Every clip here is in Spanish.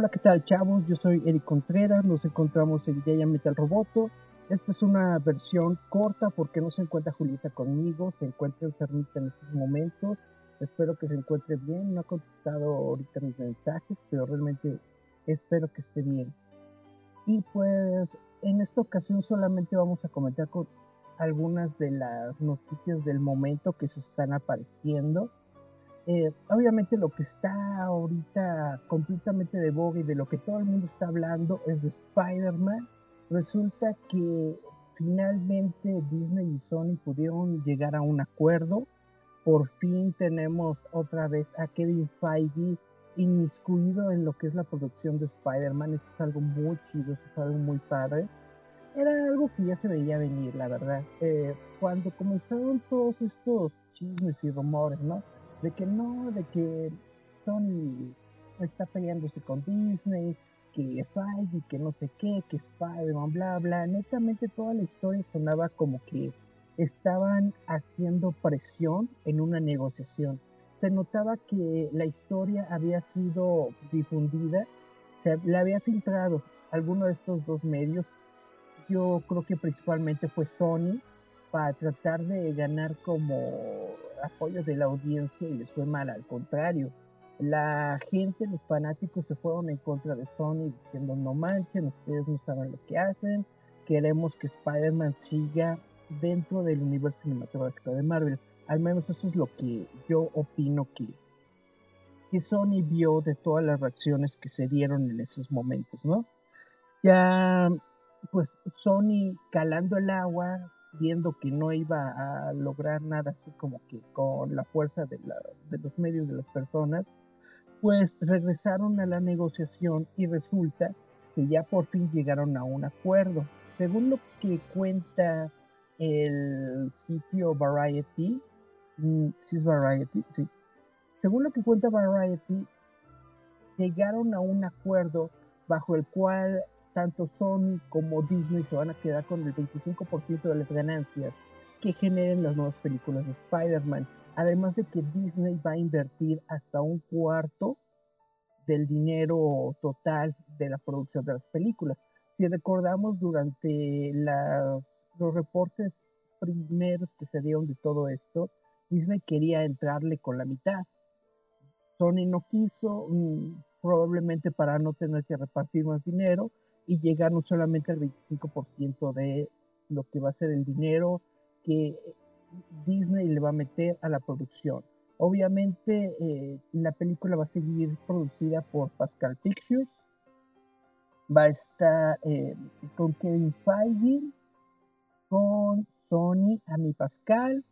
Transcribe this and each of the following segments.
Hola, ¿qué tal, chavos? Yo soy Eric Contreras. Nos encontramos en Yaya Metal Roboto. Esta es una versión corta porque no se encuentra Julieta conmigo. Se encuentra enfermita en estos momentos. Espero que se encuentre bien. No ha contestado ahorita mis mensajes, pero realmente espero que esté bien. Y pues en esta ocasión solamente vamos a comentar con algunas de las noticias del momento que se están apareciendo eh, obviamente lo que está ahorita completamente de boga y de lo que todo el mundo está hablando es de Spider-Man. Resulta que finalmente Disney y Sony pudieron llegar a un acuerdo. Por fin tenemos otra vez a Kevin Feige inmiscuido en lo que es la producción de Spider-Man. Esto es algo muy chido, esto es algo muy padre. Era algo que ya se veía venir, la verdad. Eh, cuando comenzaron todos estos chismes y rumores, ¿no? De que no, de que Sony está peleándose con Disney, que y que no sé qué, que Spider-Man, bla, bla. Netamente toda la historia sonaba como que estaban haciendo presión en una negociación. Se notaba que la historia había sido difundida, se la había filtrado alguno de estos dos medios. Yo creo que principalmente fue Sony para tratar de ganar como apoyo de la audiencia y les fue mal, al contrario. La gente, los fanáticos se fueron en contra de Sony diciendo no manchen, ustedes no saben lo que hacen, queremos que Spider-Man siga dentro del universo cinematográfico de Marvel. Al menos eso es lo que yo opino que, que Sony vio de todas las reacciones que se dieron en esos momentos, ¿no? Ya, pues Sony calando el agua, viendo que no iba a lograr nada así como que con la fuerza de, los medios de las personas, pues regresaron a la negociación y resulta que ya por fin llegaron a un acuerdo. Según lo que cuenta el sitio Variety, mm, ¿sí es Variety? Sí. Según lo que cuenta Variety, llegaron a un acuerdo bajo el cual tanto Sony como Disney se van a quedar con el 25% de las ganancias que generen las nuevas películas de Spider-Man. Además de que Disney va a invertir hasta un cuarto del dinero total de la producción de las películas. Si recordamos durante los reportes primeros que se dieron de todo esto, Disney quería entrarle con la mitad. Sony no quiso, mm, probablemente para no tener que repartir más dinero, y llegaron solamente al 25% de lo que va a ser el dinero que Disney le va a meter a la producción. Obviamente eh, la película va a seguir producida por Pascal Pictures, va a estar eh, con Kevin Feige, con Sony, Ami Pascal.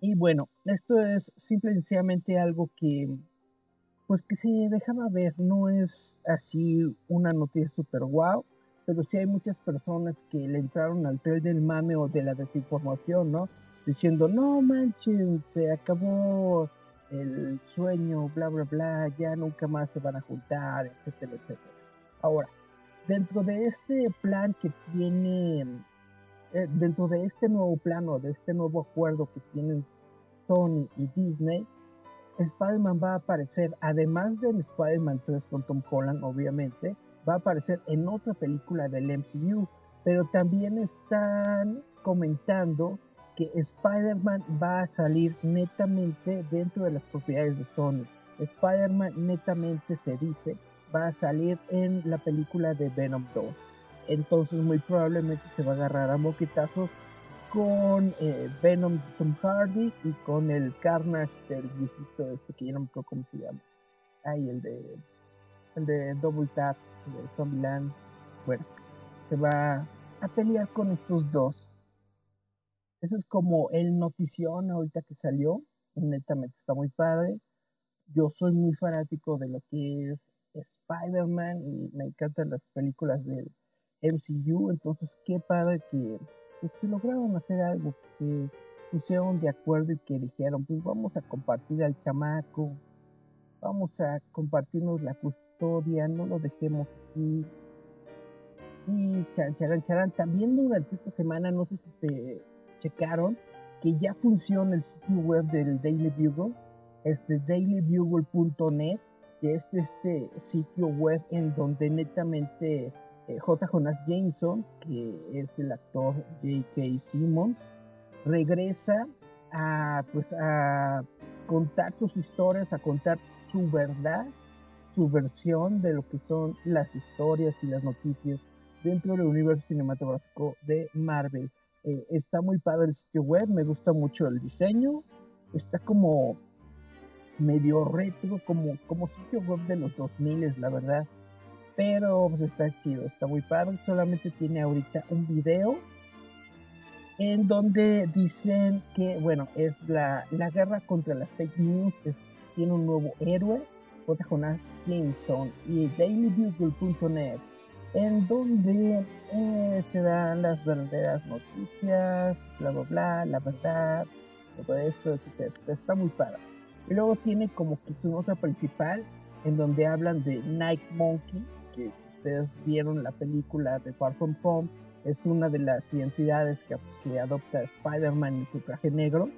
Y bueno, esto es simplemente algo que pues que se dejaba ver, no es así una noticia super guau, pero sí hay muchas personas que le entraron al tren del mame o de la desinformación, ¿no? Diciendo, no manchen, se acabó el sueño, bla, bla, bla, ya nunca más se van a juntar, etcétera, etcétera. Ahora, dentro de este plan que tiene, eh, dentro de este nuevo plano, de este nuevo acuerdo que tienen Sony y Disney, Spider-Man va a aparecer, además de Spider-Man 3 con Tom Holland, obviamente, va a aparecer en otra película del MCU, pero también están comentando que Spider-Man va a salir netamente dentro de las propiedades de Sony. Spider-Man netamente se dice va a salir en la película de Venom 2. Entonces muy probablemente se va a agarrar a moquetazos con eh, Venom Tom Hardy y con el Carnage del viejito este que ya no me acuerdo cómo se llama. Ay, el de el de Double Tap, de Zombieland. Bueno, se va a pelear con estos dos. Eso es como el notición ahorita que salió. Netamente está muy padre. Yo soy muy fanático de lo que es Spider-Man y me encantan las películas del MCU. Entonces, qué padre que, pues, que lograron hacer algo, que pusieron de acuerdo y que dijeron, pues vamos a compartir al chamaco, vamos a compartirnos la custodia, no lo dejemos así. Y charan, charan, también durante esta semana, no sé si se checaron, que ya funciona el sitio web del Daily Bugle, este dailybugle.net, que es este sitio web en donde netamente eh, J. Jonas Jameson, que es el actor J.K. Simmons, regresa a, pues, a contar sus historias, a contar su verdad, su versión de lo que son las historias y las noticias dentro del universo cinematográfico de Marvel. Eh, está muy padre el sitio web, me gusta mucho el diseño, está como medio retro, como, como sitio web de los 2000, la verdad. Pero pues está chido, está muy padre. Solamente tiene ahorita un video en donde dicen que, bueno, es la, la guerra contra las fake news, es, tiene un nuevo héroe, J. Jonas Jameson y dailybugle.net, en donde eh, se dan las verdaderas noticias, bla, bla, bla, la verdad, todo esto, etc. Está muy padre. Y luego tiene como que su nota principal, en donde hablan de Night Monkey, ustedes vieron la película de Far From Home, es una de las identidades que, que adopta Spider-Man en su traje negro,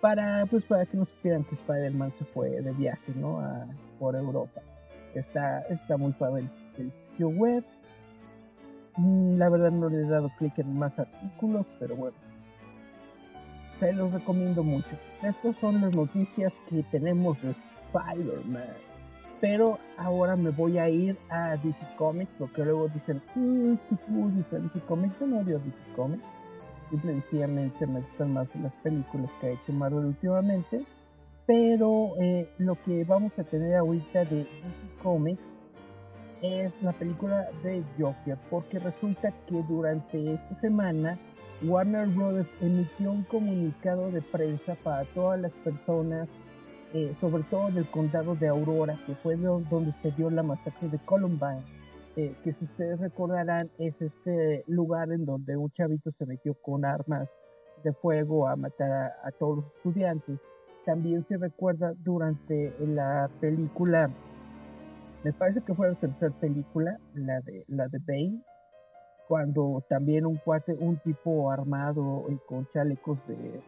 para, pues, para que no supieran que Spider-Man se fue de viaje, ¿no? Por Europa. Está, está muy padre el, sitio web. Mm, la verdad no le he dado clic en más artículos, pero bueno, se los recomiendo mucho. Estas son las noticias que tenemos de Spider-Man. Pero ahora me voy a ir a DC Comics, porque luego dicen, uy, qué DC Comics. Yo no odio DC Comics. Simple sencillamente me gustan más las películas que ha hecho Marvel últimamente. Pero eh, lo que vamos a tener ahorita de DC Comics es la película de Joker, porque resulta que durante esta semana Warner Bros. emitió un comunicado de prensa para todas las personas, eh, sobre todo del condado de Aurora, que fue donde se dio la masacre de Columbine, eh, que si ustedes recordarán es este lugar en donde un chavito se metió con armas de fuego a matar a, todos los estudiantes. También se recuerda durante la película, me parece que fue la tercera película, la de, la de Bane, cuando también un cuate, un tipo armado y con chalecos de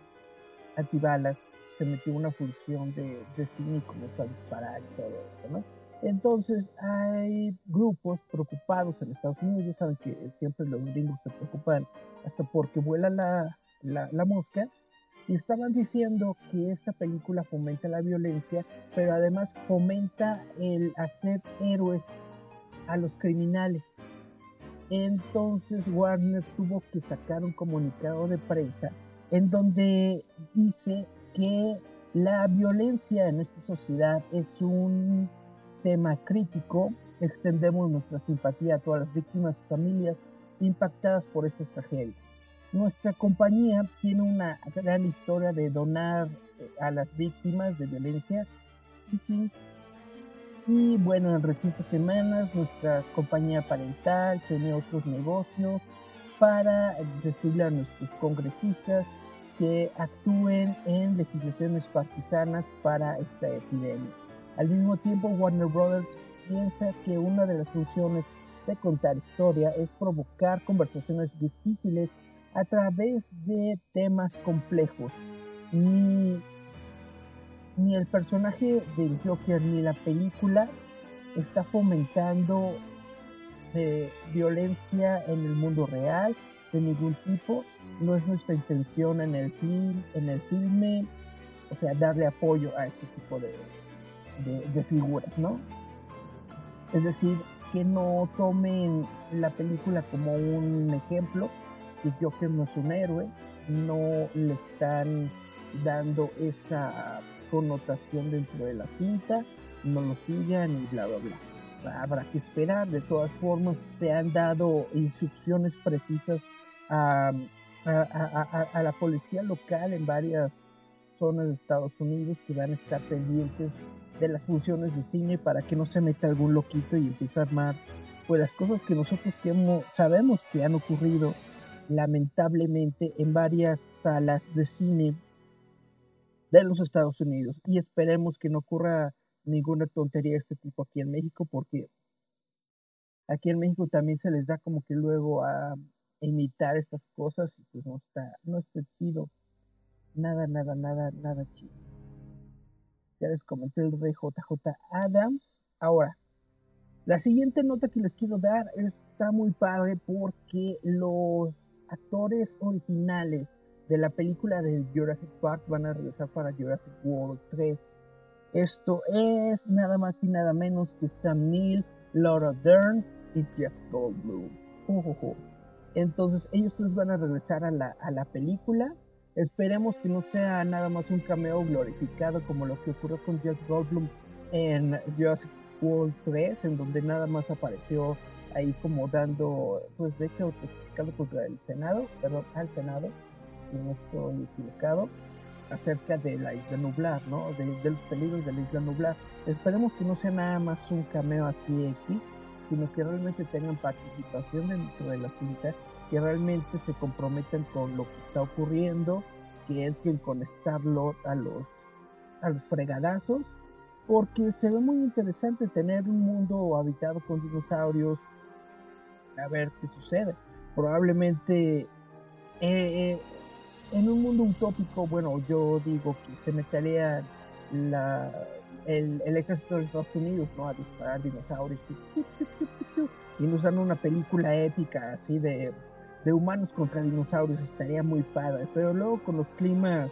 antibalas se metió una función de, de cine y comenzó a disparar y todo eso, ¿no? Entonces hay grupos preocupados en Estados Unidos, ya saben que siempre los gringos se preocupan hasta porque vuela la, la, la mosca, y estaban diciendo que esta película fomenta la violencia, pero además fomenta el hacer héroes a los criminales. Entonces Warner tuvo que sacar un comunicado de prensa en donde dice que la violencia en esta sociedad es un tema crítico. Extendemos nuestra simpatía a todas las víctimas y familias impactadas por estas tragedias. Nuestra compañía tiene una gran historia de donar a las víctimas de violencia y bueno, en recientes semanas nuestra compañía parental tiene otros negocios para decirle a nuestros congresistas que actúen en legislaciones partisanas para esta epidemia. Al mismo tiempo, Warner Brothers piensa que una de las funciones de contar historia es provocar conversaciones difíciles a través de temas complejos. Ni ni el personaje del Joker ni la película está fomentando eh, violencia en el mundo real de ningún tipo. No es nuestra intención en el film, en el filme, o sea, darle apoyo a este tipo de, de figuras, ¿no? Es decir, que no tomen la película como un ejemplo, que Joker no es un héroe, no le están dando esa connotación dentro de la cinta, no lo sigan y bla, bla, bla. Habrá que esperar, de todas formas se han dado instrucciones precisas a, a, la policía local en varias zonas de Estados Unidos que van a estar pendientes de las funciones de cine para que no se meta algún loquito y empiece a armar pues las cosas que nosotros sabemos que han ocurrido lamentablemente en varias salas de cine de los Estados Unidos. Y esperemos que no ocurra ninguna tontería de este tipo aquí en México porque aquí en México también se les da como que luego a imitar estas cosas y pues no está, no está chido. Nada, nada, nada, nada chido. Ya les comenté el rey JJ Adams. Ahora, la siguiente nota que les quiero dar está muy padre porque los actores originales de la película de Jurassic Park van a regresar para Jurassic World 3. Esto es nada más y nada menos que Sam Neill, Laura Dern y Jeff Goldblum. Entonces ellos tres van a regresar a la, a la película. Esperemos que no sea nada más un cameo glorificado como lo que ocurrió con Jeff Goldblum en Jurassic World 3, en donde nada más apareció ahí como dando, pues de hecho, testificando contra el Senado, perdón, al Senado, si no estoy equivocado, acerca de la isla nublar, ¿no? De, los peligros de la isla nublar. Esperemos que no sea nada más un cameo así X, sino que realmente tengan participación dentro de la cinta, que realmente se comprometan con lo que está ocurriendo, que entren con Star-Lord a los, a los fregadazos, porque se ve muy interesante tener un mundo habitado con dinosaurios, a ver qué sucede. Probablemente eh, eh, en un mundo utópico, bueno, yo digo que se metería la, el, ejército de Estados Unidos ¿no? a disparar dinosaurios y nos dan una película épica así de, de humanos contra dinosaurios, estaría muy padre. Pero luego con los climas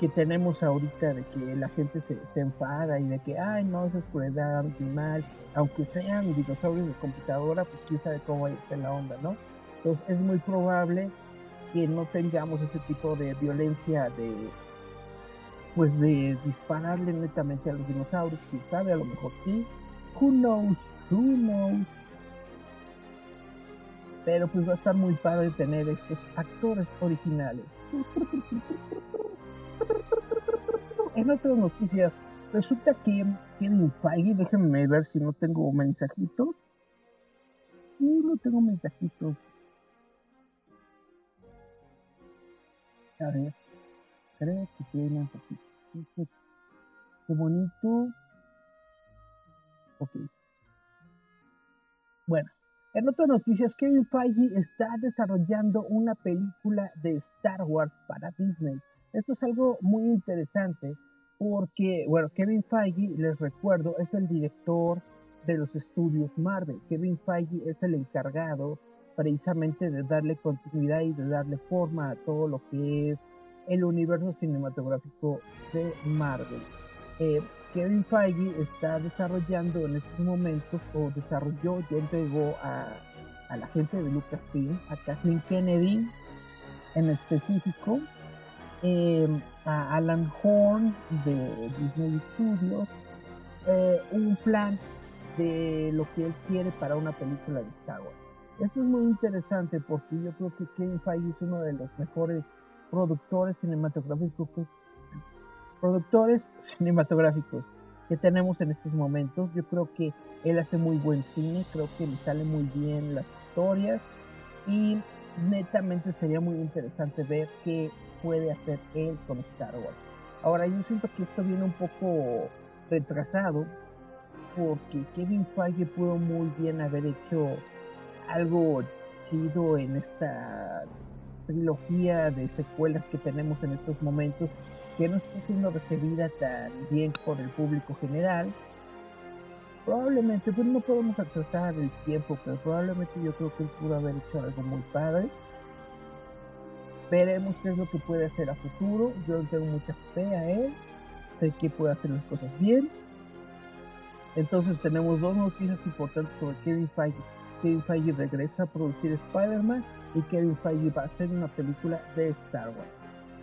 que tenemos ahorita de que la gente se, se enfada y de que, ay, no, es crueldad animal, aunque sean dinosaurios de computadora, pues quién sabe cómo está la onda, ¿no? Entonces es muy probable que no tengamos ese tipo de violencia de pues de dispararle netamente a los dinosaurios, quién sabe, a lo mejor sí. Who knows, who knows. Pero pues va a estar muy padre tener estos actores originales. En otras noticias, resulta que Kevin Feige, déjenme ver si no tengo mensajitos. No, tengo mensajitos. A ver, creo que tiene mensajitos. Qué bonito. Ok. Bueno, en otras noticias, Kevin Feige está desarrollando una película de Star Wars para Disney. Esto es algo muy interesante porque, bueno, Kevin Feige, les recuerdo, es el director de los estudios Marvel. Kevin Feige es el encargado precisamente de darle continuidad y de darle forma a todo lo que es el universo cinematográfico de Marvel. Eh, Kevin Feige está desarrollando en estos momentos, o desarrolló, ya entregó a, a la gente de Lucasfilm, a Kathleen Kennedy en específico, eh, a Alan Horn de Disney Studios eh, un plan de lo que él quiere para una película de Star Wars. Esto es muy interesante porque yo creo que Kevin Feige es uno de los mejores productores cinematográficos productores cinematográficos que tenemos en estos momentos. Yo creo que él hace muy buen cine, creo que le sale muy bien las historias y netamente sería muy interesante ver qué puede hacer él con Star Wars. Ahora yo siento que esto viene un poco retrasado porque Kevin Feige pudo muy bien haber hecho algo chido en esta trilogía de secuelas que tenemos en estos momentos que no está siendo recibida tan bien por el público general. Probablemente, pues no podemos atrasar el tiempo, pero probablemente yo creo que él pudo haber hecho algo muy padre. Veremos qué es lo que puede hacer a futuro. Yo tengo mucha fe a él. Sé que puede hacer las cosas bien. Entonces tenemos dos noticias importantes sobre Kevin Feige. Kevin Feige regresa a producir Spider-Man y Kevin Feige va a hacer una película de Star Wars.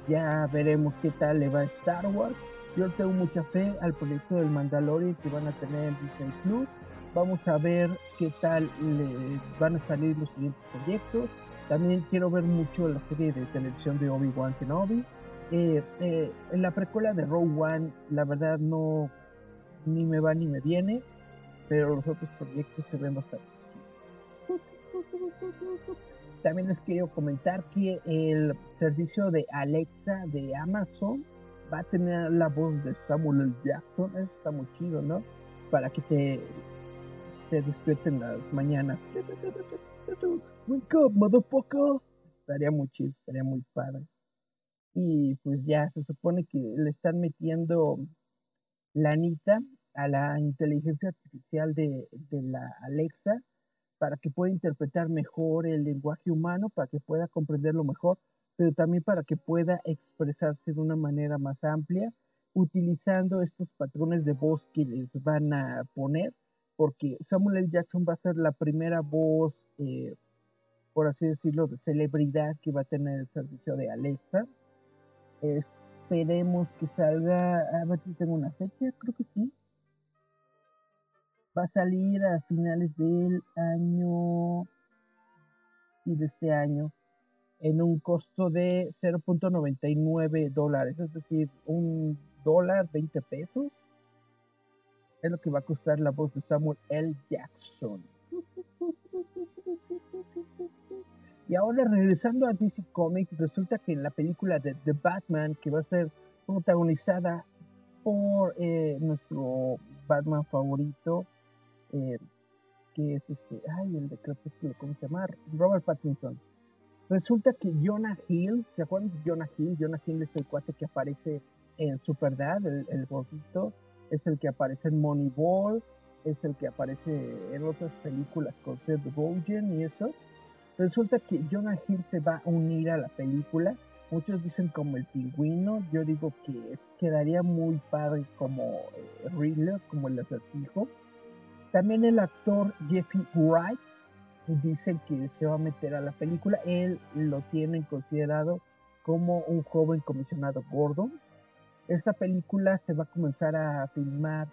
Ya veremos qué tal le va a Star Wars. Yo tengo mucha fe al proyecto del Mandalorian que van a tener en Disney Plus. Vamos a ver qué tal le van a salir los siguientes proyectos. También quiero ver mucho la serie de televisión de Obi-Wan Kenobi. Eh, eh, en la precuela de Rogue One, la verdad no ni me va ni me viene, pero los otros proyectos se ven bastante. También les quiero comentar que el servicio de Alexa de Amazon va a tener la voz de Samuel L. Jackson. Eso está muy chido, ¿no? Para que te, te despierten las mañanas. Wake up, motherfucker. Estaría muy chido, estaría muy padre. Y pues ya se supone que le están metiendo la anita a la inteligencia artificial de la Alexa para que pueda interpretar mejor el lenguaje humano, para que pueda comprenderlo mejor, pero también para que pueda expresarse de una manera más amplia, utilizando estos patrones de voz que les van a poner, porque Samuel L. Jackson va a ser la primera voz, eh, por así decirlo, de celebridad que va a tener el servicio de Alexa. Esperemos que salga, a ver tengo una fecha, creo que sí, va a salir a finales del año y de este año en un costo de 0.99 dólares, es decir, un dólar 20 pesos. Es lo que va a costar la voz de Samuel L. Jackson. Y ahora regresando a DC Comics, resulta que en la película de The Batman, que va a ser protagonizada por eh, nuestro Batman favorito, eh, que es este, ay, el de Crepúsculo, ¿cómo se llama? Robert Pattinson. Resulta que Jonah Hill, ¿se acuerdan de Jonah Hill? Jonah Hill es el cuate que aparece en Superdad, el, el gordito, es el que aparece en Moneyball, es el que aparece en otras películas con Seth Rogen y eso. Resulta que Jonah Hill se va a unir a la película. Muchos dicen como el pingüino, yo digo que quedaría muy padre como eh, como el acertijo. También el actor Jeffrey Wright dice que se va a meter a la película. Él lo tiene considerado como un joven comisionado Gordon. Esta película se va a comenzar a filmar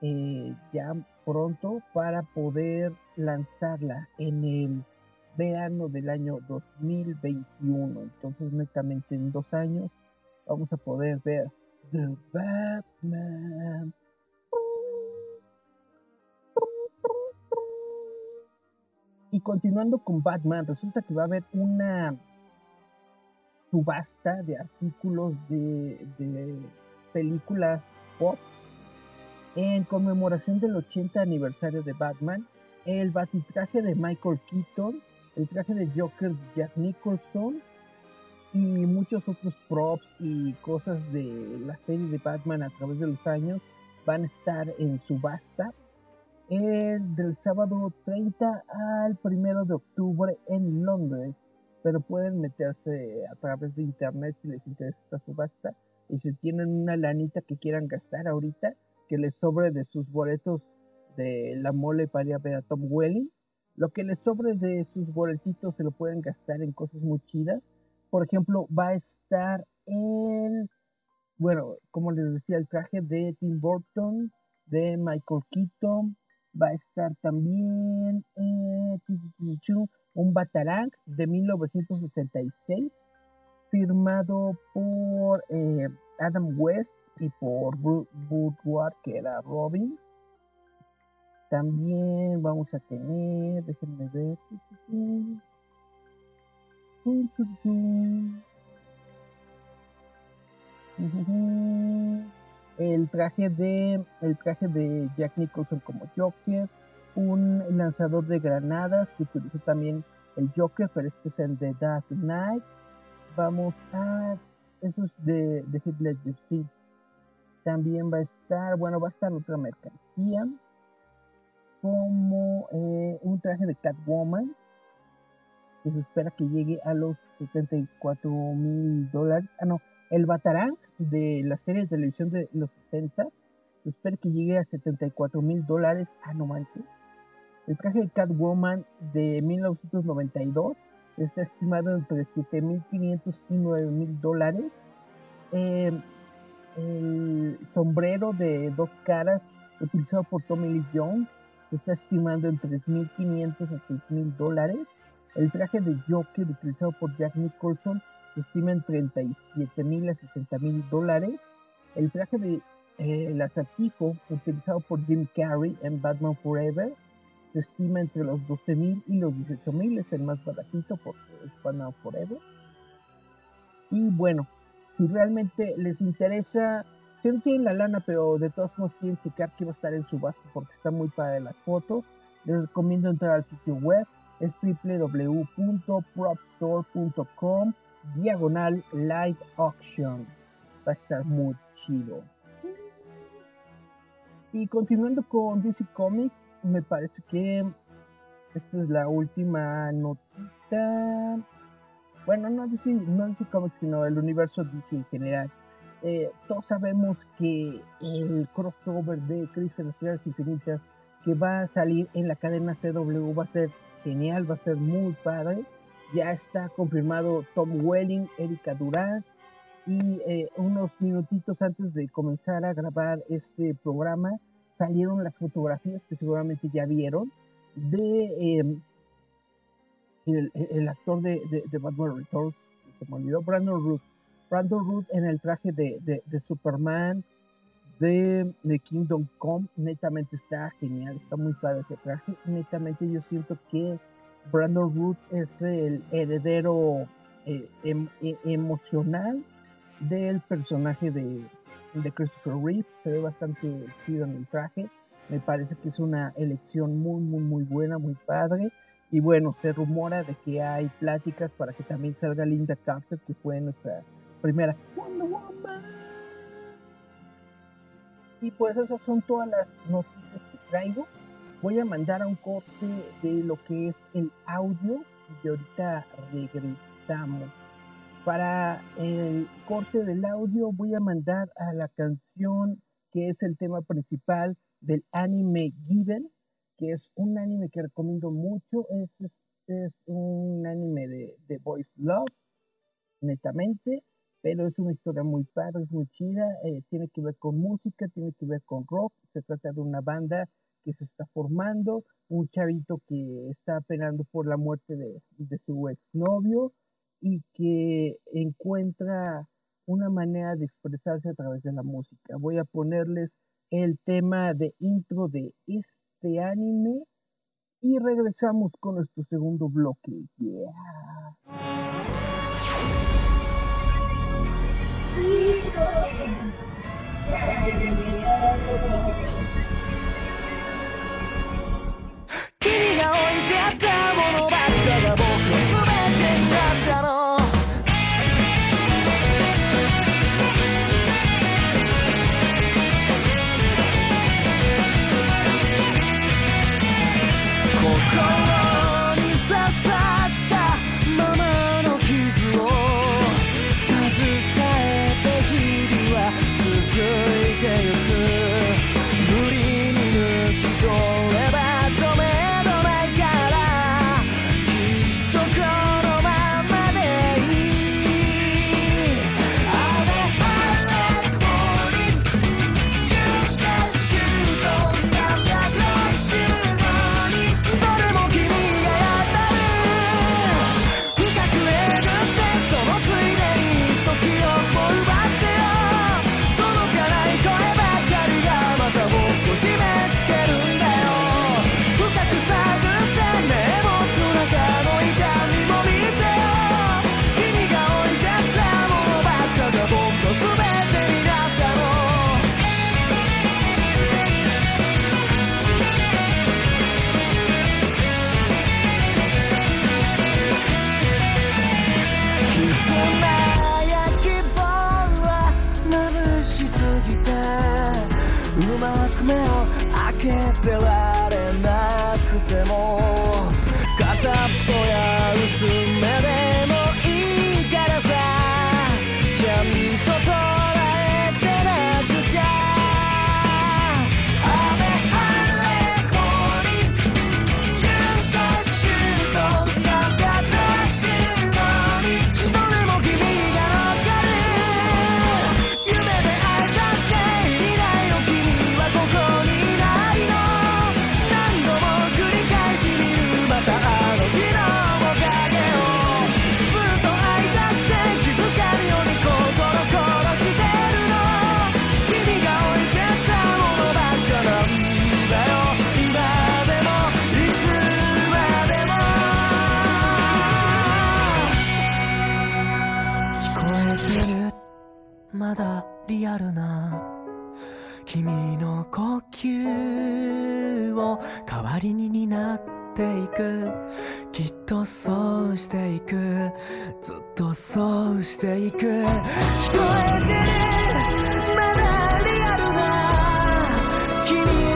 eh, ya pronto para poder lanzarla en el verano del año 2021. Entonces, netamente en dos años vamos a poder ver The Batman Y continuando con Batman, resulta que va a haber una subasta de artículos de, películas pop en conmemoración del 80 aniversario de Batman, el batitraje de Michael Keaton, el traje de Joker Jack Nicholson y muchos otros props y cosas de la serie de Batman a través de los años van a estar en subasta el del sábado 30 al 1 de octubre en Londres, pero pueden meterse a través de internet si les interesa esta subasta. Y si tienen una lanita que quieran gastar ahorita, que les sobre de sus boletos de la mole para ir a ver a Tom Welling, lo que les sobre de sus boletitos se lo pueden gastar en cosas muy chidas. Por ejemplo, va a estar el, bueno, como les decía, el traje de Tim Burton, de Michael Keaton, va a estar también eh, un Batarang de 1966 firmado por eh, Adam West y por Woodward que era Robin. También vamos a tener déjenme ver el traje de el traje de Jack Nicholson como Joker, un lanzador de granadas que utilizó también el Joker, pero este es el de Dark Knight. Vamos a eso es de, de Ledger, sí. También va a estar, bueno, va a estar otra mercancía como eh, un traje de Catwoman que se espera que llegue a los 74 mil dólares. Ah, no, el Batarang de la serie de televisión de los 60 espero que llegue a 74 mil dólares. Ah, no manches. El traje de Catwoman de 1992 está estimado entre 7.500 y 9.000 dólares. Eh, el sombrero de dos caras utilizado por Tommy Lee Jones está estimando en 3.500 a 6.000 dólares. El traje de Joker utilizado por Jack Nicholson se estima en 37.000 a 60.000 dólares. El traje de eh, el acertijo utilizado por Jim Carrey en Batman Forever se estima entre los 12.000 y los 18.000, es el más baratito porque es Batman Forever. Y bueno, si realmente les interesa, si no tienen la lana, pero de todos modos quieren checar que va a estar en subasta porque está muy padre la foto, les recomiendo entrar al sitio web, es www.propstore.com diagonal live auction. Va a estar muy chido. Y continuando con DC Comics, me parece que esta es la última notita. Bueno, no DC, no DC Comics, sino el universo DC en general. Eh, todos sabemos que el crossover de Crisis en las Tierras Infinitas que va a salir en la cadena CW va a ser genial, va a ser muy padre. Ya está confirmado Tom Welling, Erika Durán, y eh, unos minutitos antes de comenzar a grabar este programa salieron las fotografías que seguramente ya vieron de em, el, actor de, de, Batman Returns, se me olvidó, Brandon Root. Brandon Root en el traje de, de Superman, de, de, Kingdom Come, netamente está genial, está muy padre ese traje. Netamente yo siento que Brandon Root es el heredero eh, em, e, emocional del personaje de, Christopher Reeve. Se ve bastante chido en el traje. Me parece que es una elección muy, muy, muy buena, muy padre. Y bueno, se rumora de que hay pláticas para que también salga Linda Carter, que fue nuestra primera Y pues esas son todas las noticias que traigo. Voy a mandar a un corte de lo que es el audio y ahorita regresamos. Para el corte del audio voy a mandar a la canción que es el tema principal del anime Given, que es un anime que recomiendo mucho. Es, es, un anime de, de Voice Love, netamente, pero es una historia muy padre, es muy chida. Eh, tiene que ver con música, tiene que ver con rock. Se trata de una banda que se está formando, un chavito que está penando por la muerte de, de su exnovio y que encuentra una manera de expresarse a través de la música. Voy a ponerles el tema de intro de este anime y regresamos con nuestro segundo bloque. Yeah. 君が置いてあったものばっかだもん still. ていく。きっとそうしていく。ずっとそうしていく。聞こえてる。まだリアルな。君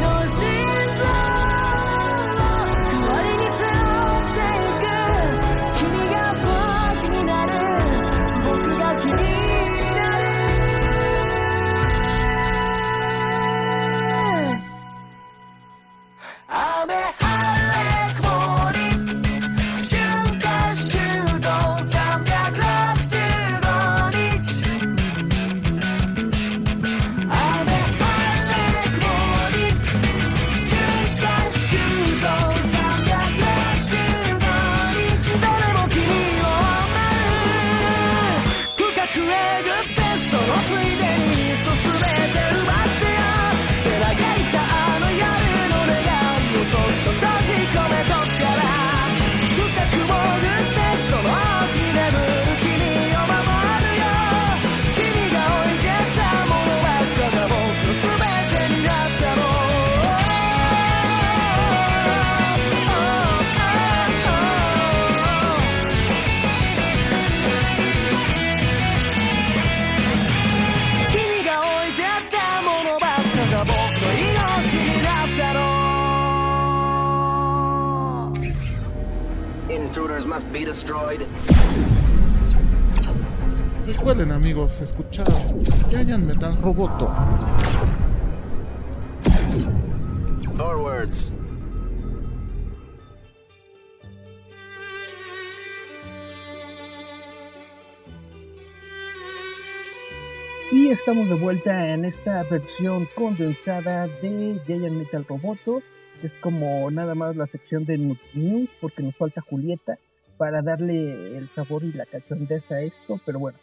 estamos de vuelta en esta versión condensada de Giant Metal Roboto. Es como nada más la sección de news porque nos falta Julieta para darle el sabor y la cachondeza a esto. Pero bueno,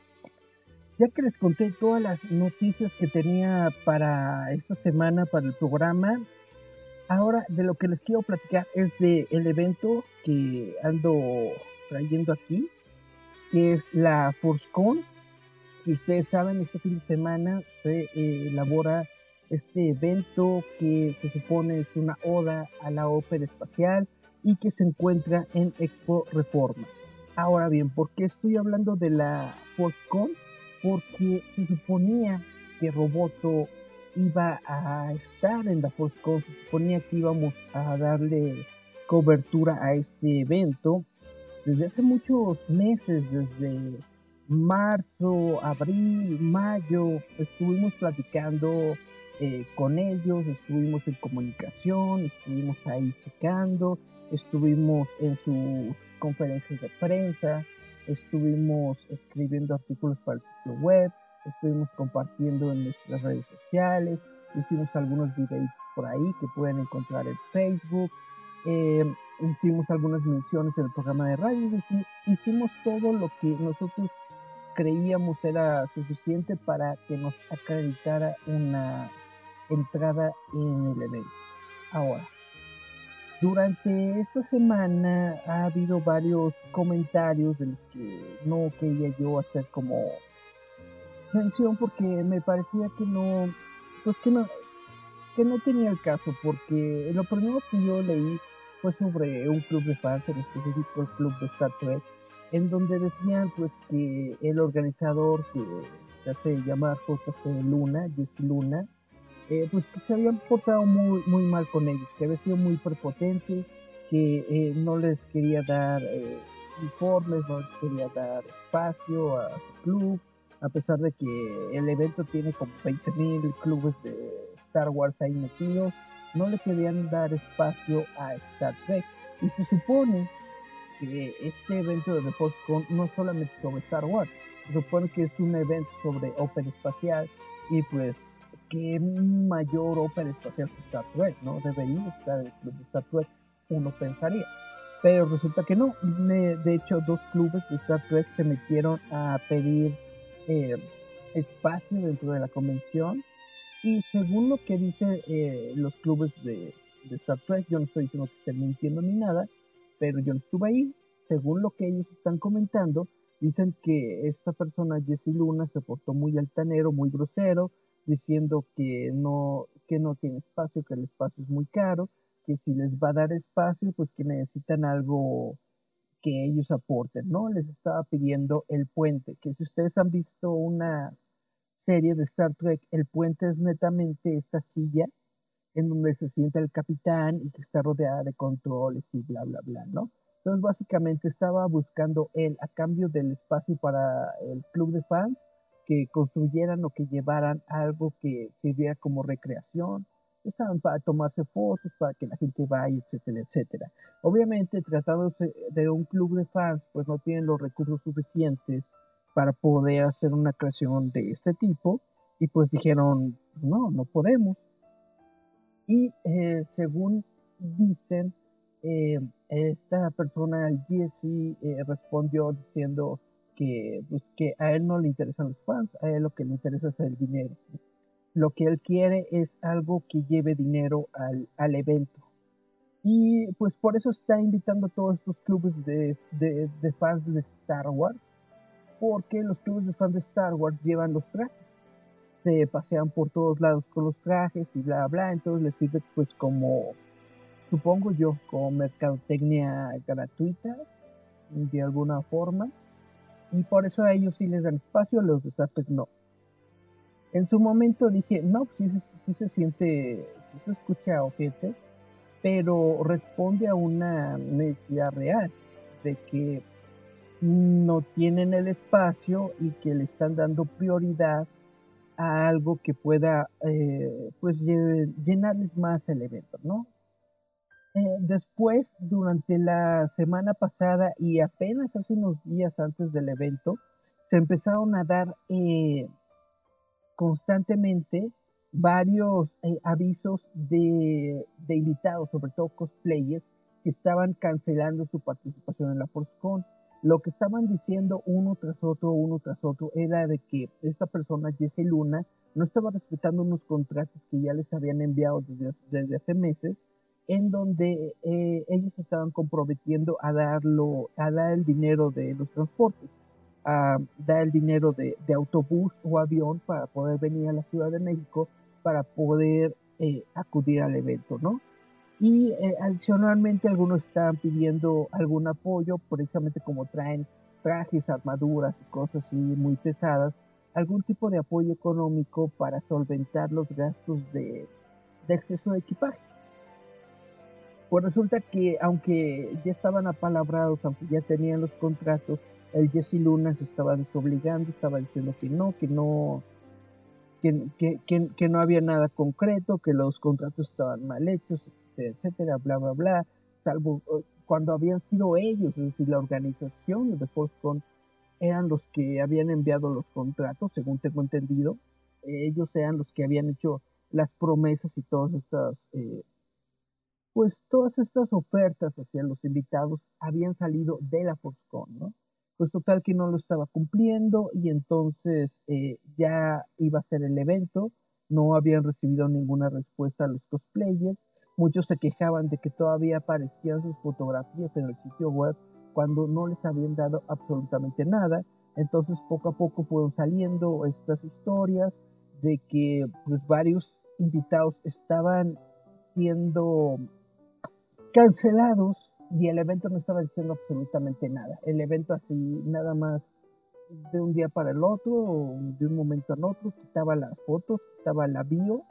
ya que les conté todas las noticias que tenía para esta semana para el programa, ahora de lo que les quiero platicar es de el evento que ando trayendo aquí, que es la ForceCon ustedes saben, este fin de semana se eh, elabora este evento que se supone es una oda a la ópera espacial y que se encuentra en Expo Reforma. Ahora bien, ¿por qué estoy hablando de la ForceCon? Porque se suponía que Roboto iba a estar en la ForceCon, se suponía que íbamos a darle cobertura a este evento desde hace muchos meses, desde marzo, abril, mayo, estuvimos platicando eh, con ellos, estuvimos en comunicación, estuvimos ahí checando, estuvimos en sus conferencias de prensa, estuvimos escribiendo artículos para el sitio web, estuvimos compartiendo en nuestras redes sociales, hicimos algunos videos por ahí que pueden encontrar en Facebook, eh, hicimos algunas menciones en el programa de radio, hicimos todo lo que nosotros creíamos era suficiente para que nos acreditara una entrada en el evento. Ahora, durante esta semana ha habido varios comentarios de los que no quería yo hacer como mención porque me parecía que no, pues que no, que no tenía el caso porque lo primero que yo leí fue sobre un club de fans, en específico el club de Star Trek, en donde decían pues que el organizador que se hace llamar JC Luna, Jesse Luna, eh, pues que se habían portado muy, muy mal con ellos, que había sido muy prepotente, que eh, no les quería dar eh, informes, no les quería dar espacio a su club, a pesar de que el evento tiene como 20.000 clubes de Star Wars ahí metidos, no le querían dar espacio a Star Trek. Y se supone que este evento de ForceCon no es solamente sobre Star Wars, se supone que es un evento sobre ópera espacial y pues que mayor ópera espacial que Star Trek, ¿no? Debería estar el club de Star Trek, uno pensaría. Pero resulta que no. De hecho, dos clubes de Star Trek se metieron a pedir eh, espacio dentro de la convención. Y según lo que dicen eh, los clubes de, de Star Trek, yo no estoy diciendo que estén mintiendo ni nada, pero yo no estuve ahí. Según lo que ellos están comentando, dicen que esta persona, Jesse Luna, se portó muy altanero, muy grosero, diciendo que no, que no tiene espacio, que el espacio es muy caro, que si les va a dar espacio, pues que necesitan algo que ellos aporten, ¿no? Les estaba pidiendo el puente, que si ustedes han visto una serie de Star Trek, el puente es netamente esta silla en donde se sienta el capitán y que está rodeada de controles y bla, bla, bla, ¿no? Entonces, básicamente estaba buscando él, a cambio del espacio para el club de fans, que construyeran o que llevaran algo que sirviera como recreación, estaban para tomarse fotos, para que la gente vaya, etcétera, etcétera. Obviamente, tratándose de un club de fans, pues no tienen los recursos suficientes para poder hacer una creación de este tipo, y pues dijeron, no, no podemos. Y eh, según dicen, eh, esta persona, Jesse, eh, respondió diciendo que, pues, que a él no le interesan los fans, a él lo que le interesa es el dinero. Lo que él quiere es algo que lleve dinero al, al evento. Y pues por eso está invitando a todos estos clubes de, de, de fans de Star Wars, porque los clubes de fans de Star Wars llevan los trajes se pasean por todos lados con los trajes y bla bla, entonces les sirve pues como, supongo yo, como mercadotecnia gratuita de alguna forma y por eso a ellos sí les dan espacio, a los desastres no. En su momento dije, no, sí, sí se siente, sí se escucha ojete, pero responde a una necesidad real de que no tienen el espacio y que le están dando prioridad a algo que pueda eh, pues llenarles más el evento, ¿no? Eh, después, durante la semana pasada y apenas hace unos días antes del evento, se empezaron a dar eh, constantemente varios avisos de, invitados, sobre todo cosplayers, que estaban cancelando su participación en la ForceCon lo que estaban diciendo uno tras otro, uno tras otro, era de que esta persona, Jesse Luna, no estaba respetando unos contratos que ya les habían enviado desde, hace meses, en donde eh, ellos estaban comprometiendo a darlo, a dar el dinero de los transportes, a dar el dinero de, autobús o avión para poder venir a la Ciudad de México, para poder eh, acudir al evento, ¿no? Y eh, adicionalmente algunos estaban pidiendo algún apoyo, precisamente como traen trajes, armaduras y cosas así muy pesadas, algún tipo de apoyo económico para solventar los gastos de, de exceso de equipaje. Pues resulta que aunque ya estaban apalabrados, aunque ya tenían los contratos, el Jesse Luna se estaba desobligando, estaba diciendo que no, que no, que, que, que, no había nada concreto, que los contratos estaban mal hechos, etcétera, bla, bla, bla, salvo eh, cuando habían sido ellos, es decir, la organización de ForceCon eran los que habían enviado los contratos, según tengo entendido, ellos eran los que habían hecho las promesas y todas estas, eh, pues todas estas ofertas hacia los invitados habían salido de la ForceCon, ¿no? Pues total que no lo estaba cumpliendo y entonces eh, ya iba a ser el evento, no habían recibido ninguna respuesta a los cosplayers Muchos se quejaban de que todavía aparecían sus fotografías en el sitio web cuando no les habían dado absolutamente nada. Entonces poco a poco fueron saliendo estas historias de que pues, varios invitados estaban siendo cancelados y el evento no estaba diciendo absolutamente nada. El evento así nada más de un día para el otro de un momento al otro quitaba las fotos, quitaba la bio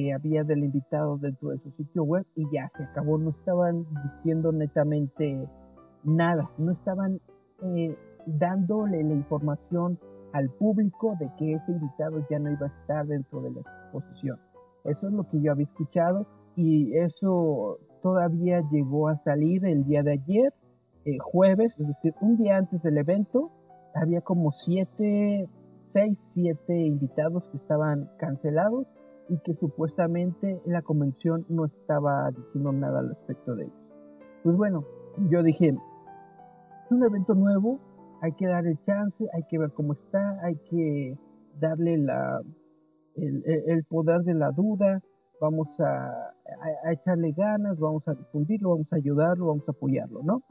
que había del invitado dentro de su sitio web y ya se acabó, no estaban diciendo netamente nada, no estaban eh, dándole la información al público de que ese invitado ya no iba a estar dentro de la exposición. Eso es lo que yo había escuchado y eso todavía llegó a salir el día de ayer, eh, jueves, es decir, un día antes del evento, había como siete, seis, siete invitados que estaban cancelados y que supuestamente la convención no estaba diciendo nada al respecto de ellos. Pues bueno, yo dije, es un evento nuevo, hay que darle chance, hay que ver cómo está, hay que darle la, el, poder de la duda, vamos a, echarle ganas, vamos a difundirlo, vamos a ayudarlo, vamos a apoyarlo, ¿no?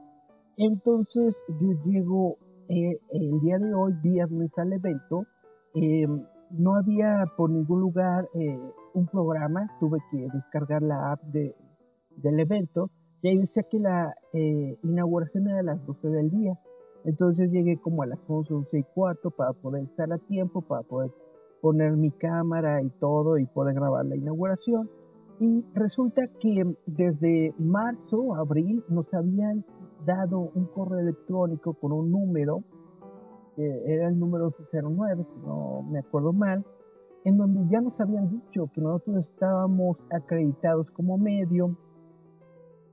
Entonces yo llego eh, el día de hoy, viernes, al evento, eh, no había por ningún lugar eh, un programa, tuve que descargar la app de, del evento y ahí decía que la eh, inauguración era a las 12 del día. Entonces llegué como a las 11, 11 y cuarto para poder estar a tiempo, para poder poner mi cámara y todo y poder grabar la inauguración. Y resulta que desde marzo, abril, nos habían dado un correo electrónico con un número, que era el número 09, si no me acuerdo mal, en donde ya nos habían dicho que nosotros estábamos acreditados como medio,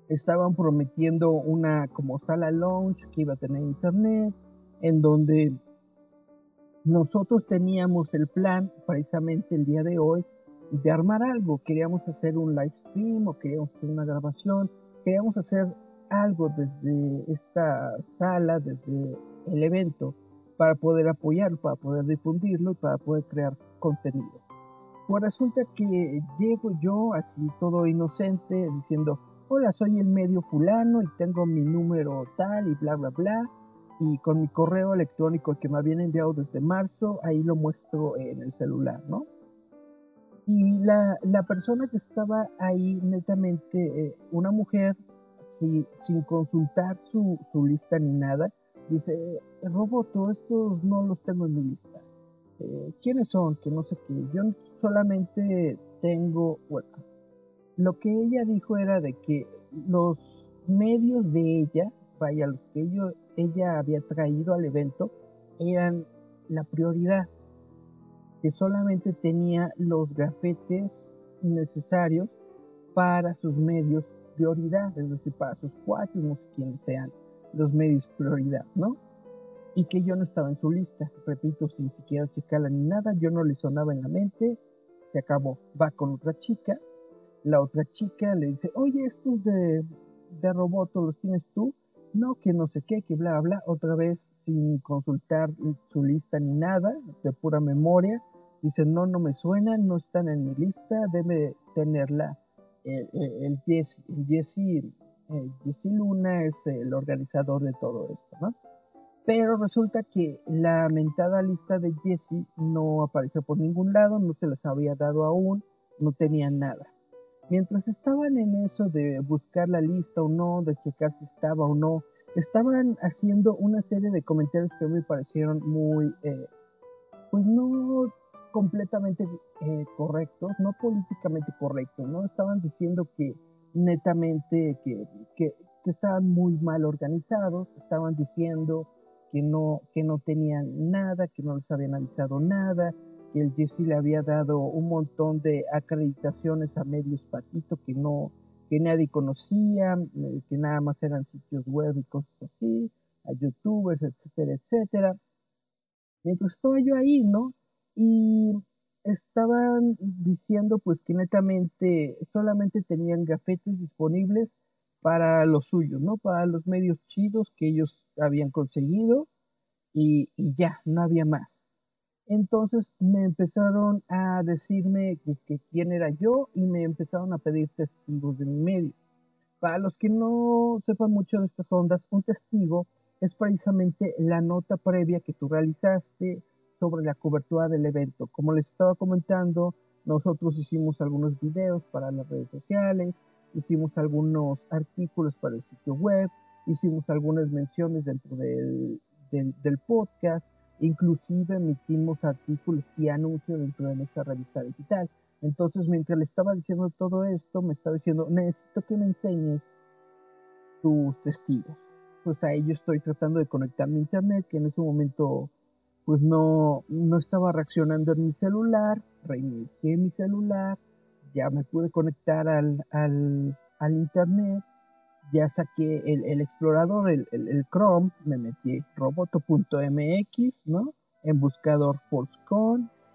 estaban prometiendo una como sala launch que iba a tener internet, en donde nosotros teníamos el plan precisamente el día de hoy de armar algo. Queríamos hacer un live stream o queríamos hacer una grabación, queríamos hacer algo desde esta sala, desde el evento, para poder apoyarlo, para poder difundirlo y para poder crear contenido. Pues resulta que llego yo así todo inocente diciendo, hola, soy el medio fulano y tengo mi número tal y bla, bla, bla. Y con mi correo electrónico que me habían enviado desde marzo, ahí lo muestro en el celular, ¿no? Y la, la persona que estaba ahí, netamente, eh, una mujer, sin consultar su, su, lista ni nada, dice, Roboto, estos no los tengo en mi lista. Eh, ¿Quiénes son? Que no sé qué. Yo solamente tengo, bueno, lo que ella dijo era de que los medios de ella, vaya, los que ella había traído al evento, eran la prioridad, que solamente tenía los gafetes necesarios para sus medios prioridad, es decir, para sus cuatro, no sé quiénes sean los medios prioridad, ¿no? Y que yo no estaba en su lista, repito, sin siquiera checarla ni nada, yo no le sonaba en la mente, se acabó, va con otra chica, la otra chica le dice, oye, estos de, de Roboto los tienes tú, no, que no sé qué, que bla, bla, otra vez sin consultar su lista ni nada, de pura memoria, dice, no, no me suenan, no están en mi lista, debe tenerla el, el, Jesse, el Jesse, Jesse Luna es el organizador de todo esto, ¿no? Pero resulta que la mentada lista de Jesse no apareció por ningún lado, no se les había dado aún, no tenían nada. Mientras estaban en eso de buscar la lista o no, de checar si estaba o no, estaban haciendo una serie de comentarios que me parecieron muy, eh, pues no completamente eh, correctos, no políticamente correctos, ¿no? Estaban diciendo que netamente que, que, que, estaban muy mal organizados, estaban diciendo que no, que no tenían nada, que no les habían avisado nada, el Jesse le había dado un montón de acreditaciones a medios patito que no, que nadie conocía, eh, que nada más eran sitios web y cosas así, a youtubers, etcétera, etcétera. Mientras estaba yo ahí, ¿no? Y estaban diciendo pues que netamente solamente tenían gafetes disponibles para los suyos, ¿no? Para los medios chidos que ellos habían conseguido y, ya, no había más. Entonces me empezaron a decirme que, quién era yo y me empezaron a pedir testigos de mi medio. Para los que no sepan mucho de estas ondas, un testigo es precisamente la nota previa que tú realizaste sobre la cobertura del evento. Como les estaba comentando, nosotros hicimos algunos videos para las redes sociales, hicimos algunos artículos para el sitio web, hicimos algunas menciones dentro del, del podcast Inclusive emitimos artículos y anuncios dentro de nuestra revista digital. Entonces, mientras le estaba diciendo todo esto, me estaba diciendo, necesito que me enseñes tus testigos. Pues ahí yo estoy tratando de conectar mi internet, que en ese momento pues no, no estaba reaccionando en mi celular, reinicié mi celular, ya me pude conectar al, al, al internet ya saqué el, explorador, el, Chrome, me metí roboto.mx, ¿no? En buscador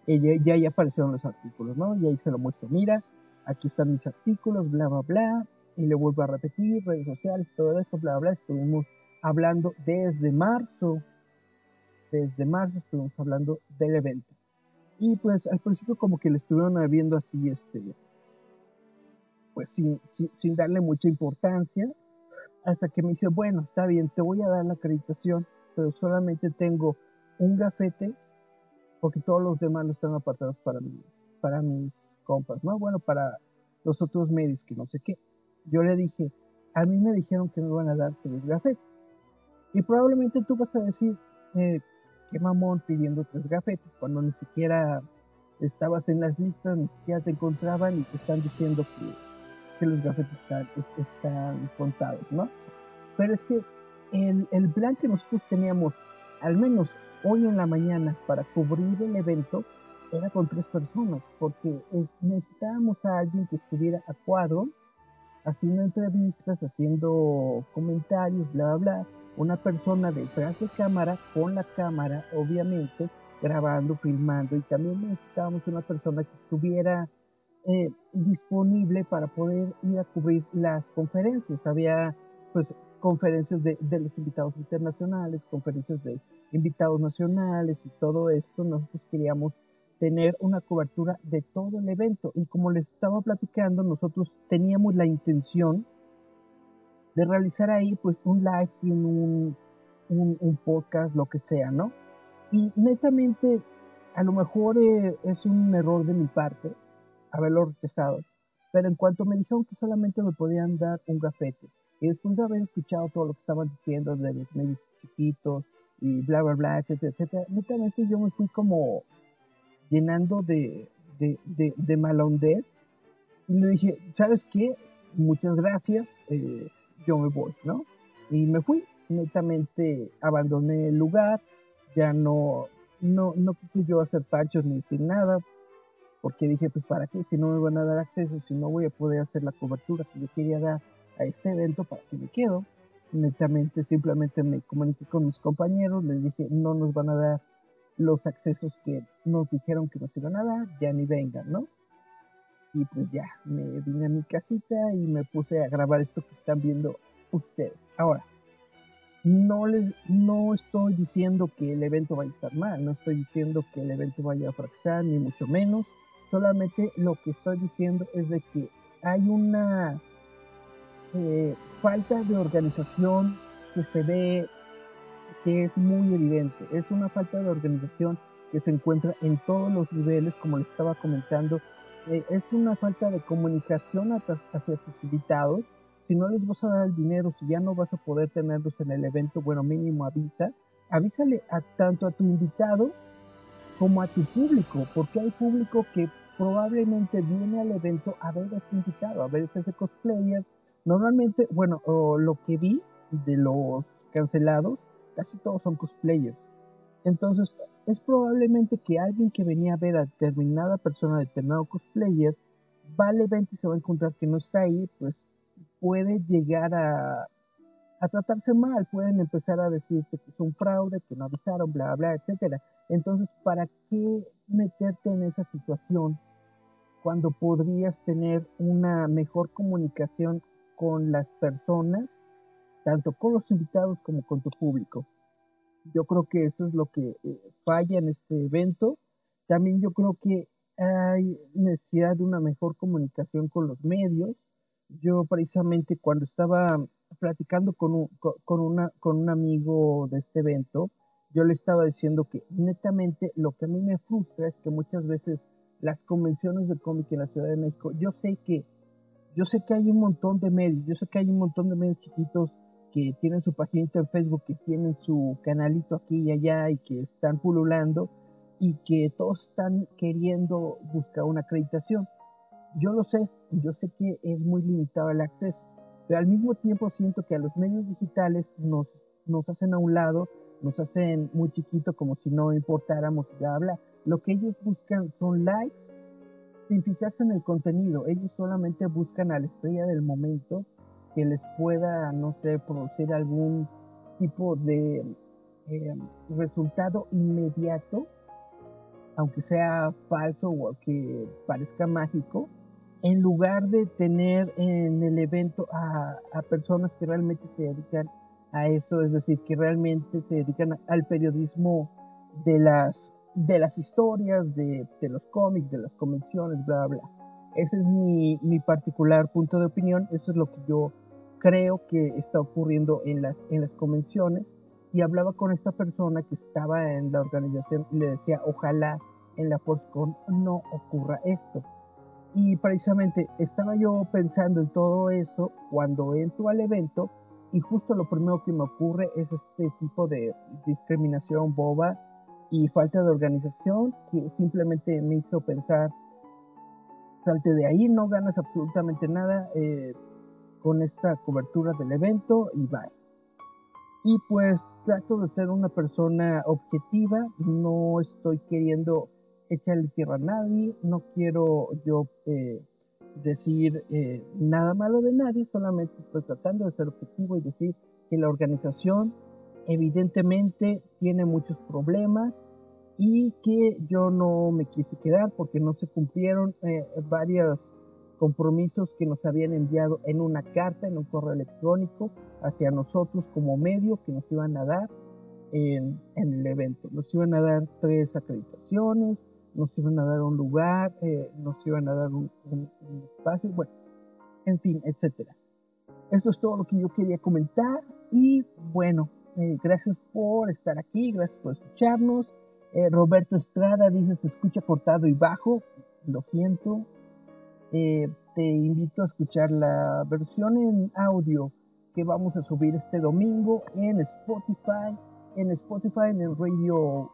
ya, ya, aparecieron los artículos, ¿no? Y ahí se lo muestro, mira, aquí están mis artículos, bla, bla, bla, y le vuelvo a repetir, redes sociales, todo esto, bla, bla, estuvimos hablando desde marzo, desde marzo estuvimos hablando del evento. Y pues al principio como que le estuvieron viendo así, este, pues sin, sin, darle mucha importancia, hasta que me dice, bueno, está bien, te voy a dar la acreditación, pero solamente tengo un gafete, porque todos los demás no están apartados para mí, para mis compas, ¿no? Bueno, para los otros medios que no sé qué. Yo le dije, a mí me dijeron que me iban a dar tres gafetes. Y probablemente tú vas a decir, eh, qué mamón pidiendo tres gafetes cuando ni siquiera estabas en las listas, ni siquiera te encontraban y te están diciendo que, que los gafetes están, contados, ¿no? Pero es que el, el plan que nosotros teníamos, al menos hoy en la mañana, para cubrir el evento, era con tres personas, porque necesitábamos a alguien que estuviera a cuadro, haciendo entrevistas, haciendo comentarios, bla, bla, bla. Una persona detrás de cámara, con la cámara, obviamente, grabando, filmando, y también necesitábamos una persona que estuviera eh, disponible para poder ir a cubrir las conferencias. Había, pues, conferencias de, de los invitados internacionales, conferencias de invitados nacionales y todo esto. Nosotros queríamos tener una cobertura de todo el evento. Y como les estaba platicando, nosotros teníamos la intención de realizar ahí pues un live un, un, podcast, lo que sea, ¿no? Y netamente, a lo mejor eh, es un error de mi parte haberlo rechazado, pero en cuanto me dijeron que solamente me podían dar un gafete, y después de haber escuchado todo lo que estaban diciendo de los medios chiquitos y bla, bla, bla, etcétera, etcétera, netamente yo me fui como llenando de, de, de, Y le dije, ¿sabes qué? Muchas gracias, eh, yo me voy, ¿no? Y me fui, netamente abandoné el lugar, ya no, no, no quise yo hacer panchos ni decir nada, porque dije, pues para qué, si no me van a dar acceso, si no voy a poder hacer la cobertura que yo quería dar a este evento, ¿para qué me quedo? Netamente, simplemente me comuniqué con mis compañeros, les dije, no nos van a dar los accesos que nos dijeron que nos iban a dar, ya ni vengan, ¿no? Y pues ya, me vine a mi casita y me puse a grabar esto que están viendo ustedes. Ahora, no les, no estoy diciendo que el evento vaya a estar mal, no estoy diciendo que el evento vaya a fracasar, ni mucho menos. Solamente lo que estoy diciendo es de que hay una eh, falta de organización que se ve que es muy evidente. Es una falta de organización que se encuentra en todos los niveles, como les estaba comentando. Eh, es una falta de comunicación hacia, tus invitados. Si no les vas a dar el dinero, si ya no vas a poder tenerlos en el evento, bueno, mínimo avisa. Avísale a, tanto a tu invitado como a tu público, porque hay público que probablemente viene al evento a ver a ese invitado, a ver ese cosplayer. Normalmente, bueno, lo que vi de los cancelados casi todos son cosplayers. Entonces, es probablemente que alguien que venía a ver a determinada persona, determinado cosplayer, va al evento y se va a encontrar que no está ahí, pues puede llegar a, a tratarse mal, pueden empezar a decirte que es un fraude, que no avisaron, bla, bla, etcétera. Entonces, ¿para qué meterte en esa situación cuando podrías tener una mejor comunicación con las personas tanto con los invitados como con tu público. Yo creo que eso es lo que eh, falla en este evento. También yo creo que hay necesidad de una mejor comunicación con los medios. Yo precisamente cuando estaba platicando con un, con, una, con un amigo de este evento, yo le estaba diciendo que netamente lo que a mí me frustra es que muchas veces las convenciones de cómic en la Ciudad de México, yo sé que yo sé que hay un montón de medios, yo sé que hay un montón de medios chiquitos que tienen su paciente en Facebook, que tienen su canalito aquí y allá y que están pululando y que todos están queriendo buscar una acreditación. Yo lo sé, yo sé que es muy limitado el acceso, pero al mismo tiempo siento que a los medios digitales nos, nos hacen a un lado, nos hacen muy chiquito como si no importáramos, ya habla. Lo que ellos buscan son likes sin fijarse en el contenido, ellos solamente buscan a la estrella del momento que les pueda, no sé, producir algún tipo de eh, resultado inmediato, aunque sea falso o que parezca mágico, en lugar de tener en el evento a, personas que realmente se dedican a eso, es decir, que realmente se dedican al periodismo de las, de las historias, de, de los cómics, de las convenciones, bla, bla. Ese es mi, mi particular punto de opinión, eso es lo que yo creo que está ocurriendo en las, en las convenciones y hablaba con esta persona que estaba en la organización y le decía, ojalá en la ForceCon no ocurra esto. Y precisamente estaba yo pensando en todo eso cuando entro al evento y justo lo primero que me ocurre es este tipo de discriminación boba y falta de organización que simplemente me hizo pensar, salte de ahí, no ganas absolutamente nada eh, con esta cobertura del evento y bye. Y pues trato de ser una persona objetiva, no estoy queriendo echarle tierra a nadie, no quiero yo eh, decir eh, nada malo de nadie, solamente estoy tratando de ser objetivo y decir que la organización evidentemente tiene muchos problemas y que yo no me quise quedar porque no se cumplieron eh, varios compromisos que nos habían enviado en una carta, en un correo electrónico hacia nosotros como medio que nos iban a dar en, en el evento. Nos iban a dar tres acreditaciones, nos iban a dar un lugar, eh, nos iban a dar un, espacio, bueno, en fin, etcétera. Esto es todo lo que yo quería comentar y bueno, eh, gracias por estar aquí, gracias por escucharnos. Eh, Roberto Estrada dice se escucha cortado y bajo, lo siento. te invito a escuchar la versión en audio que vamos a subir este domingo en Spotify, en Spotify, en el radio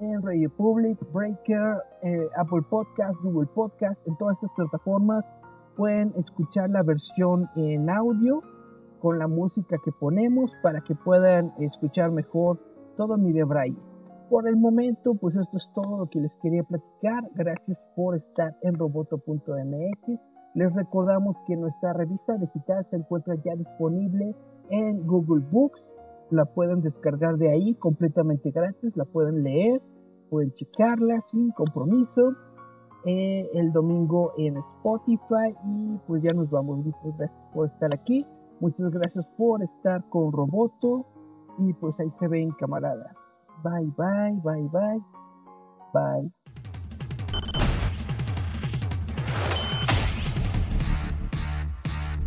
en Radio Public, Breaker, eh, Apple Podcast, Google Podcast, en todas estas plataformas pueden escuchar la versión en audio con la música que ponemos para que puedan escuchar mejor todo mi debray. Por el momento, pues esto es todo lo que les quería platicar. Gracias por estar en roboto.mx. Les recordamos que nuestra revista digital se encuentra ya disponible en Google Books, la pueden descargar de ahí completamente gratis, la pueden leer, pueden checarla sin compromiso. Eh, el domingo en Spotify y pues ya nos vamos. Muchas gracias por estar aquí. Muchas gracias por estar con Roboto y pues ahí se ven camaradas. Bye, bye, bye, bye. Bye.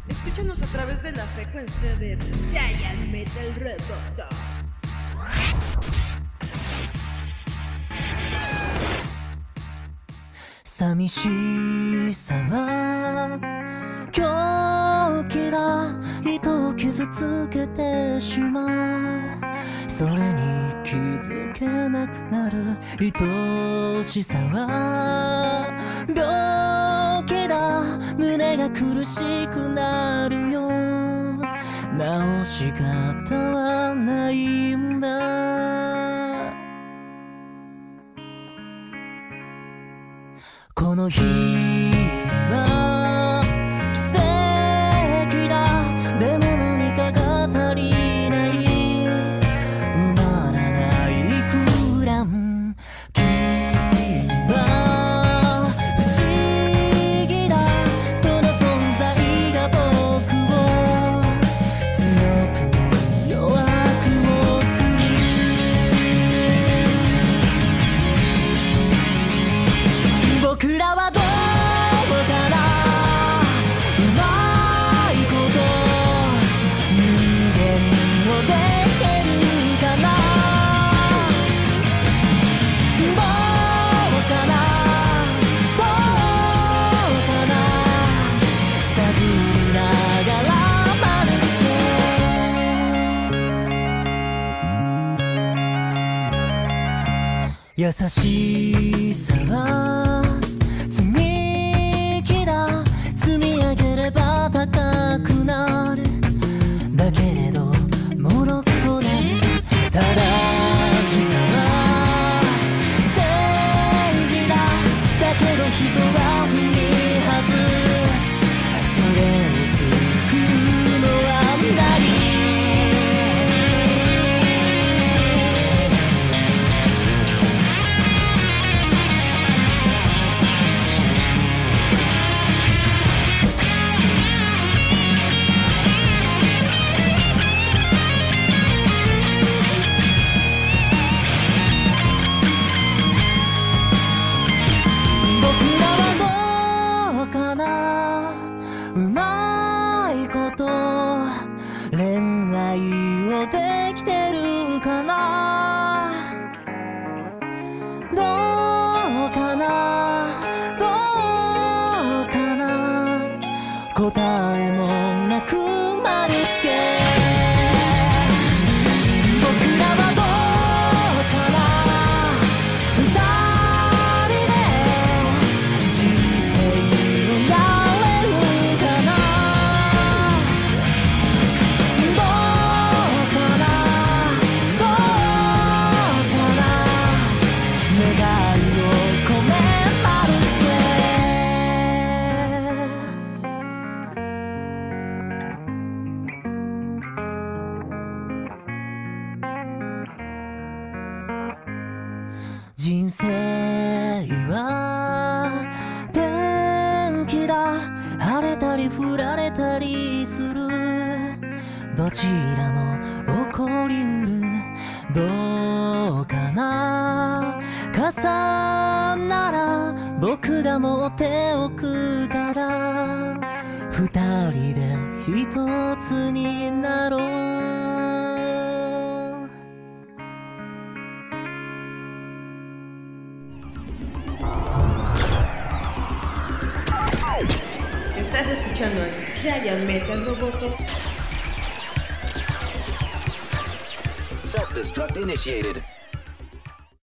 Escúchanos a través de la frecuencia de Giant Metal Roboto. Samishi 狂気だ人を傷つけてしまうそれに気づけなくなる。愛しさは病気だ。胸が苦しくなるよ。直し方はないんだ。この日はしい